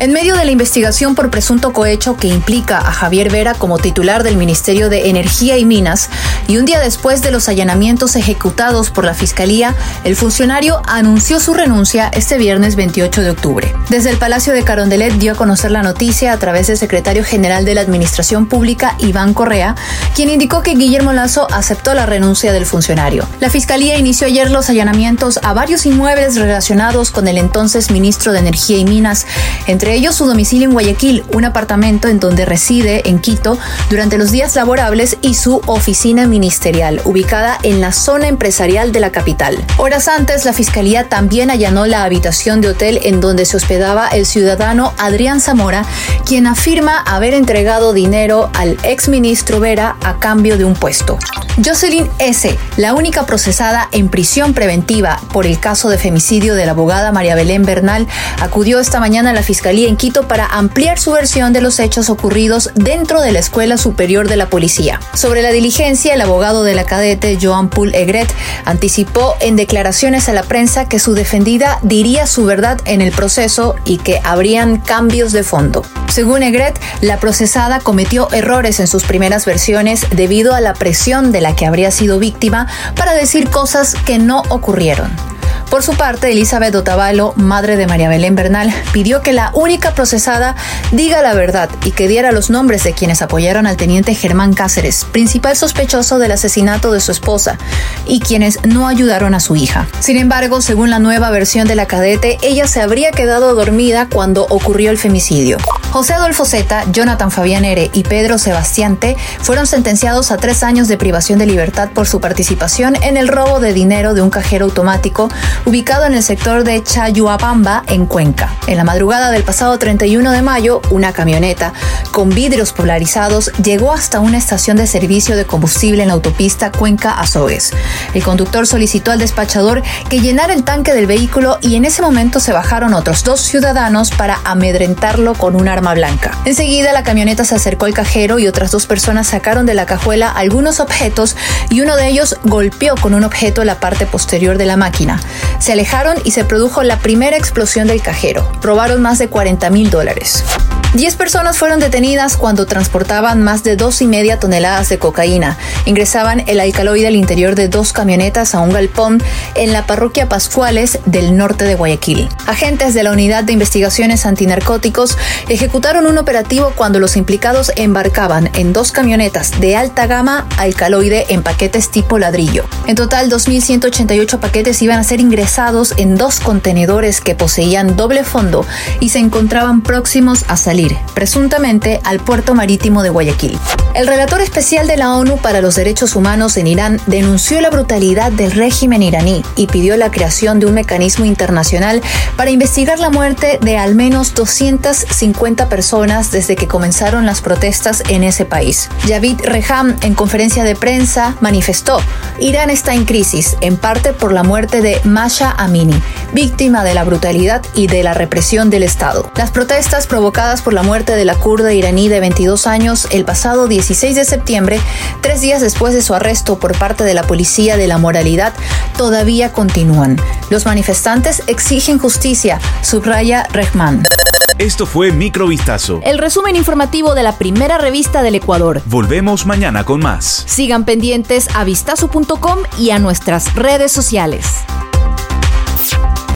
En medio de la investigación por presunto cohecho que implica a Javier Vera como titular del Ministerio de Energía y Minas, y un día después de los allanamientos ejecutados por la Fiscalía, el funcionario anunció su renuncia este viernes 28 de octubre. Desde el Palacio de Carondelet dio a conocer la noticia a través del secretario general de la Administración Pública, Iván Correa, quien indicó que Guillermo Lazo aceptó la renuncia del funcionario. La Fiscalía inició ayer los allanamientos a varios inmuebles relacionados con el entonces ministro de Energía y Minas, entre entre ellos su domicilio en Guayaquil, un apartamento en donde reside en Quito durante los días laborables y su oficina ministerial, ubicada en la zona empresarial de la capital. Horas antes, la Fiscalía también allanó la habitación de hotel en donde se hospedaba el ciudadano Adrián Zamora, quien afirma haber entregado dinero al exministro Vera a cambio de un puesto. Jocelyn S., la única procesada en prisión preventiva por el caso de femicidio de la abogada María Belén Bernal, acudió esta mañana a la Fiscalía en Quito para ampliar su versión de los hechos ocurridos dentro de la Escuela Superior de la Policía. Sobre la diligencia, el abogado de la cadete, Joan Poul Egret, anticipó en declaraciones a la prensa que su defendida diría su verdad en el proceso y que habrían cambios de fondo. Según Egret, la procesada cometió errores en sus primeras versiones debido a la presión de la que habría sido víctima para decir cosas que no ocurrieron. Por su parte, Elizabeth Otavalo, madre de María Belén Bernal, pidió que la única procesada diga la verdad y que diera los nombres de quienes apoyaron al teniente Germán Cáceres, principal sospechoso del asesinato de su esposa, y quienes no ayudaron a su hija. Sin embargo, según la nueva versión de la cadete, ella se habría quedado dormida cuando ocurrió el femicidio. José Adolfo Zeta, Jonathan Fabián Ere y Pedro Sebastián T fueron sentenciados a tres años de privación de libertad por su participación en el robo de dinero de un cajero automático ubicado en el sector de Chayuapamba, en Cuenca. En la madrugada del pasado 31 de mayo, una camioneta con vidrios polarizados llegó hasta una estación de servicio de combustible en la autopista Cuenca-Azogues. El conductor solicitó al despachador que llenara el tanque del vehículo y en ese momento se bajaron otros dos ciudadanos para amedrentarlo con un arma blanca. Enseguida la camioneta se acercó al cajero y otras dos personas sacaron de la cajuela algunos objetos y uno de ellos golpeó con un objeto la parte posterior de la máquina. Se alejaron y se produjo la primera explosión del cajero. Robaron más de 40 mil dólares. Diez personas fueron detenidas cuando transportaban más de dos y media toneladas de cocaína. Ingresaban el alcaloide al interior de dos camionetas a un galpón en la parroquia Pascuales del norte de Guayaquil. Agentes de la Unidad de Investigaciones Antinarcóticos ejecutaron un operativo cuando los implicados embarcaban en dos camionetas de alta gama alcaloide en paquetes tipo ladrillo. En total, 2.188 paquetes iban a ser ingresados en dos contenedores que poseían doble fondo y se encontraban próximos a salir presuntamente, al puerto marítimo de Guayaquil. El relator especial de la ONU para los Derechos Humanos en Irán denunció la brutalidad del régimen iraní y pidió la creación de un mecanismo internacional para investigar la muerte de al menos 250 personas desde que comenzaron las protestas en ese país. Javid Reham, en conferencia de prensa, manifestó, Irán está en crisis, en parte por la muerte de Masha Amini, víctima de la brutalidad y de la represión del Estado. Las protestas provocadas por la muerte de la kurda iraní de 22 años el pasado 16 de septiembre, tres días después de su arresto por parte de la Policía de la Moralidad, todavía continúan. Los manifestantes exigen justicia, subraya Rehman. Esto fue Microvistazo. El resumen informativo de la primera revista del Ecuador. Volvemos mañana con más. Sigan pendientes a vistazo.com y a nuestras redes sociales.